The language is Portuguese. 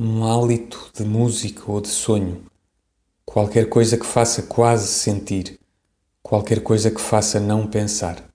um hálito de música ou de sonho, qualquer coisa que faça quase sentir, qualquer coisa que faça não pensar.